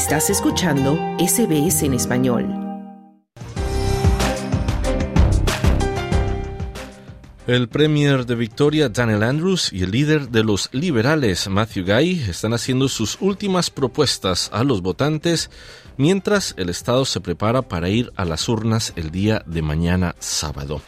Estás escuchando SBS en español. El Premier de Victoria, Daniel Andrews, y el líder de los liberales, Matthew Guy, están haciendo sus últimas propuestas a los votantes mientras el Estado se prepara para ir a las urnas el día de mañana sábado.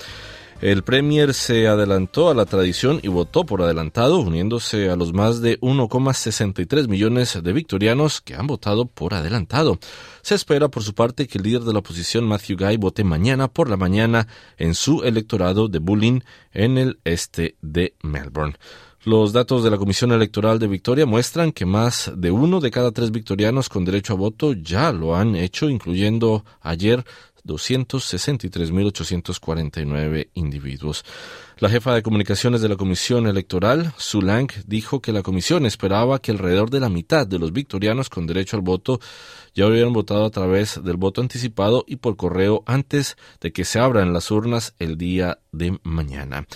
El Premier se adelantó a la tradición y votó por adelantado, uniéndose a los más de 1,63 millones de victorianos que han votado por adelantado. Se espera, por su parte, que el líder de la oposición, Matthew Guy, vote mañana por la mañana en su electorado de Bulling, en el este de Melbourne. Los datos de la Comisión Electoral de Victoria muestran que más de uno de cada tres victorianos con derecho a voto ya lo han hecho, incluyendo ayer 263.849 individuos. La jefa de comunicaciones de la Comisión Electoral, Sue Lang, dijo que la comisión esperaba que alrededor de la mitad de los victorianos con derecho al voto ya hubieran votado a través del voto anticipado y por correo antes de que se abran las urnas el día de mañana.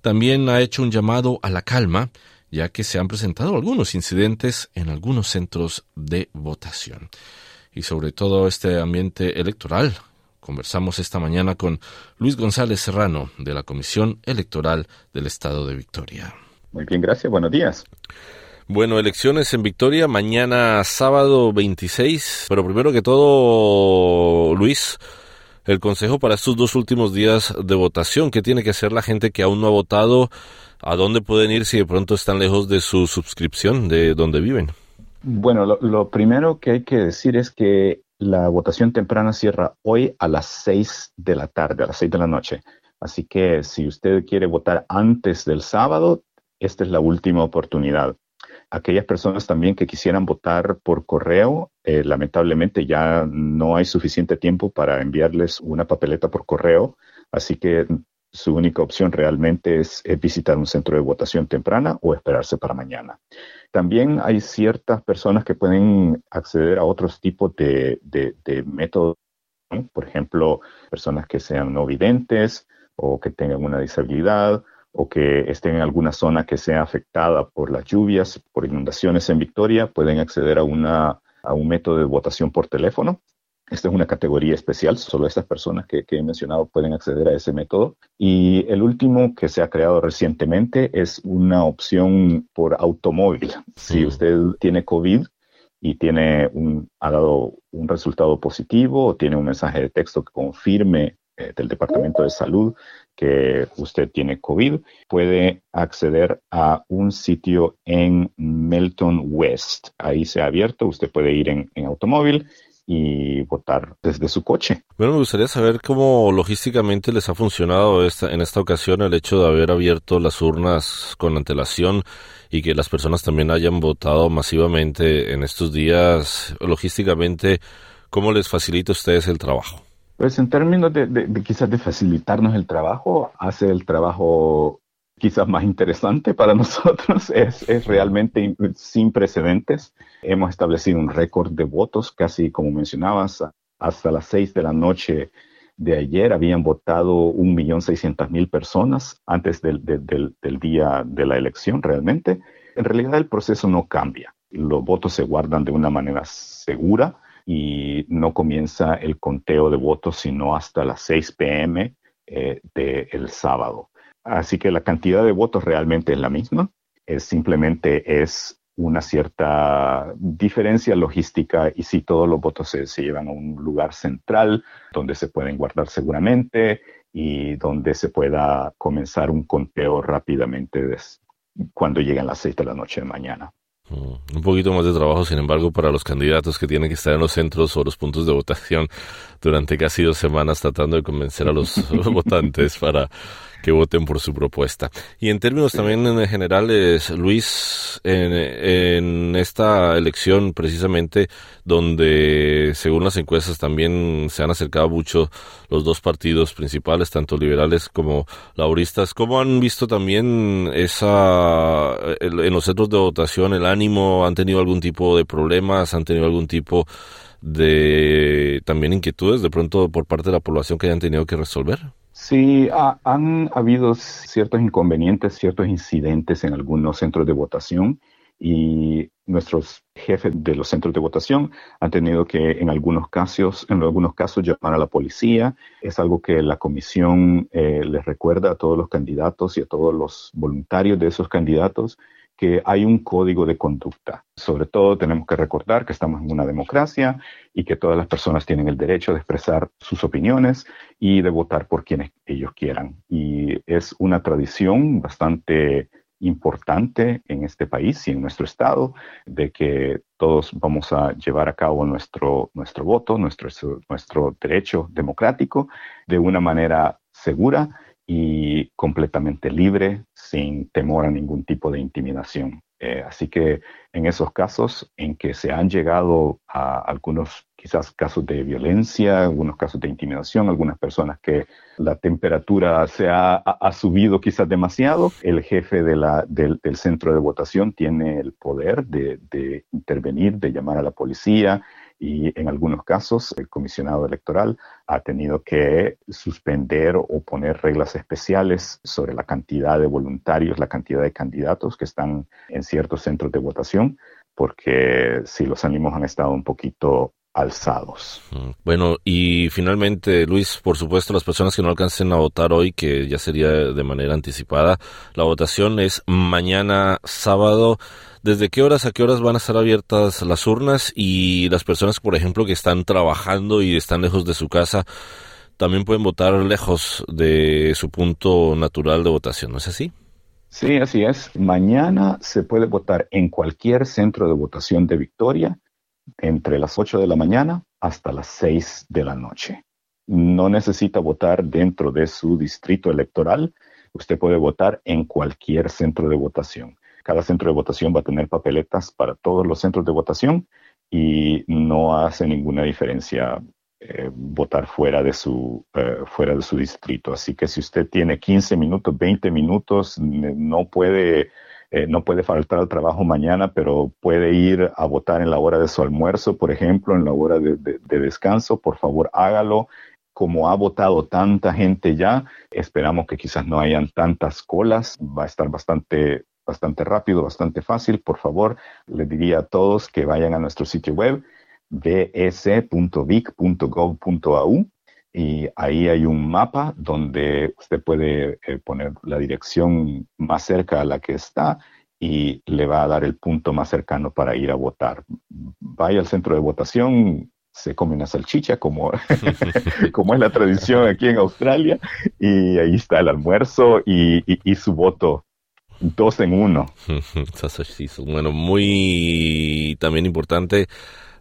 También ha hecho un llamado a la calma, ya que se han presentado algunos incidentes en algunos centros de votación. Y sobre todo este ambiente electoral Conversamos esta mañana con Luis González Serrano de la Comisión Electoral del Estado de Victoria. Muy bien, gracias. Buenos días. Bueno, elecciones en Victoria mañana sábado 26, pero primero que todo, Luis, el consejo para estos dos últimos días de votación, ¿qué tiene que hacer la gente que aún no ha votado? ¿A dónde pueden ir si de pronto están lejos de su suscripción, de donde viven? Bueno, lo, lo primero que hay que decir es que la votación temprana cierra hoy a las 6 de la tarde, a las 6 de la noche. Así que si usted quiere votar antes del sábado, esta es la última oportunidad. Aquellas personas también que quisieran votar por correo, eh, lamentablemente ya no hay suficiente tiempo para enviarles una papeleta por correo, así que su única opción realmente es, visitar un centro de votación temprana o esperarse para mañana. También hay ciertas personas que pueden acceder a otros tipos de, métodos, por ejemplo, personas que sean no videntes o que tengan una disabilidad o que estén en alguna zona que sea afectada por las lluvias, por inundaciones en Victoria, pueden acceder a, una, a un método de votación por teléfono esta es una categoría especial, solo estas personas que, he mencionado pueden acceder a ese método. Y el último que se ha creado recientemente es una opción por automóvil. Si usted tiene COVID y tiene un, ha dado un resultado positivo o tiene un mensaje de texto que confirme eh, del Departamento de Salud que usted tiene COVID, puede acceder a un sitio en Melton West. Ahí se ha abierto, usted puede ir en, en automóvil y votar desde su coche. Bueno, me gustaría saber cómo logísticamente les ha funcionado esta, en esta ocasión el hecho de haber abierto las urnas con antelación y que las personas también hayan votado masivamente en estos días. Logísticamente, ¿cómo les facilita a ustedes el trabajo? Pues en términos de, de quizás de facilitarnos el trabajo, hace el trabajo quizás más interesante para nosotros, es, realmente sin precedentes. Hemos establecido un récord de votos, casi como mencionabas, hasta las seis de la noche de ayer habían votado un millón seiscientas mil personas antes del, del, del, día de la elección realmente. En realidad el proceso no cambia. Los votos se guardan de una manera segura y no comienza el conteo de votos sino hasta las 6 pm eh, del sábado. Así que la cantidad de votos realmente es la misma, es simplemente es una cierta diferencia logística y si todos los votos se, llevan a un lugar central donde se pueden guardar seguramente y donde se pueda comenzar un conteo rápidamente cuando lleguen las seis de la noche de mañana. Mm, un poquito más de trabajo, sin embargo, para los candidatos que tienen que estar en los centros o los puntos de votación durante casi dos semanas tratando de convencer a los votantes para que voten por su propuesta. Y en términos también en generales, Luis, en, esta elección precisamente donde según las encuestas también se han acercado mucho los dos partidos principales, tanto liberales como lauristas, ¿cómo han visto también esa en los centros de votación el ánimo? ¿Han tenido algún tipo de problemas? ¿Han tenido algún tipo de también inquietudes de pronto por parte de la población que hayan tenido que resolver? Sí, han habido ciertos inconvenientes, ciertos incidentes en algunos centros de votación y nuestros jefes de los centros de votación han tenido que en algunos casos, en algunos casos llamar a la policía. Es algo que la comisión eh, les recuerda a todos los candidatos y a todos los voluntarios de esos candidatos que hay un código de conducta. Sobre todo tenemos que recordar que estamos en una democracia y que todas las personas tienen el derecho de expresar sus opiniones y de votar por quienes ellos quieran. Y es una tradición bastante importante en este país y en nuestro estado de que todos vamos a llevar a cabo nuestro, nuestro voto, nuestro, nuestro derecho democrático de una manera segura y completamente libre, sin temor a ningún tipo de intimidación. Eh, así que en esos casos en que se han llegado a algunos quizás casos de violencia, algunos casos de intimidación, algunas personas que la temperatura se ha, subido quizás demasiado, el jefe de la, del, centro de votación tiene el poder de, de intervenir, de llamar a la policía, y en algunos casos el comisionado electoral ha tenido que suspender o poner reglas especiales sobre la cantidad de voluntarios, la cantidad de candidatos que están en ciertos centros de votación, porque si los ánimos han estado un poquito alzados. Mm, bueno, y finalmente, Luis, por supuesto, las personas que no alcancen a votar hoy, que ya sería de manera anticipada, la votación es mañana sábado. ¿Desde qué horas a qué horas van a estar abiertas las urnas? Y las personas, por ejemplo, que están trabajando y están lejos de su casa, también pueden votar lejos de su punto natural de votación, ¿no es así? Sí, así es. Mañana se puede votar en cualquier centro de votación de Victoria entre las 8 de la mañana hasta las 6 de la noche. No necesita votar dentro de su distrito electoral. Usted puede votar en cualquier centro de votación. Cada centro de votación va a tener papeletas para todos los centros de votación y no hace ninguna diferencia eh, votar fuera de su eh, fuera de su distrito. Así que si usted tiene 15 minutos, 20 minutos, no puede eh, no puede faltar al trabajo mañana, pero puede ir a votar en la hora de su almuerzo, por ejemplo, en la hora de, descanso, por favor hágalo. Como ha votado tanta gente ya, esperamos que quizás no hayan tantas colas, va a estar bastante bastante rápido, bastante fácil. Por favor, les diría a todos que vayan a nuestro sitio web bs.vic.gov.au y ahí hay un mapa donde usted puede eh, poner la dirección más cerca a la que está y le va a dar el punto más cercano para ir a votar. Vaya al centro de votación, se come una salchicha como, como es la tradición aquí en Australia y ahí está el almuerzo y, y su voto dos en uno. bueno, muy también importante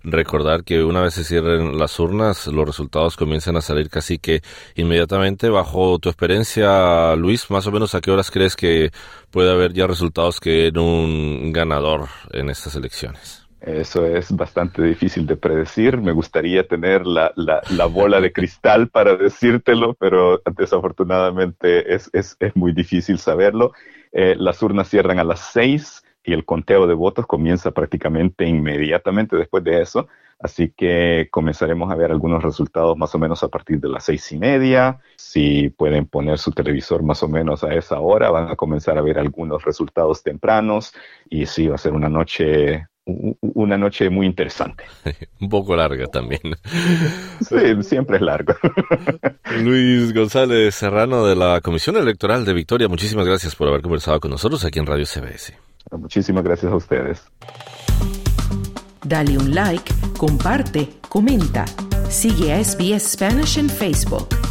recordar que una vez se cierren las urnas, los resultados comienzan a salir casi que inmediatamente. Bajo tu experiencia, Luis, más o menos a qué horas crees que puede haber ya resultados que en un ganador en estas elecciones? Eso es bastante difícil de predecir. Me gustaría tener la, la, bola de cristal para decírtelo, pero desafortunadamente es, es, es muy difícil saberlo. Eh, las urnas cierran a las seis y el conteo de votos comienza prácticamente inmediatamente después de eso. Así que comenzaremos a ver algunos resultados más o menos a partir de las seis y media. Si pueden poner su televisor más o menos a esa hora, van a comenzar a ver algunos resultados tempranos. Y sí, va a ser una noche una noche muy interesante. Un poco larga también. Sí, siempre es largo. Luis González Serrano de la Comisión Electoral de Victoria, muchísimas gracias por haber conversado con nosotros aquí en Radio CBS. Muchísimas gracias a ustedes. Dale un like, comparte, comenta. Sigue a SBS Spanish en Facebook.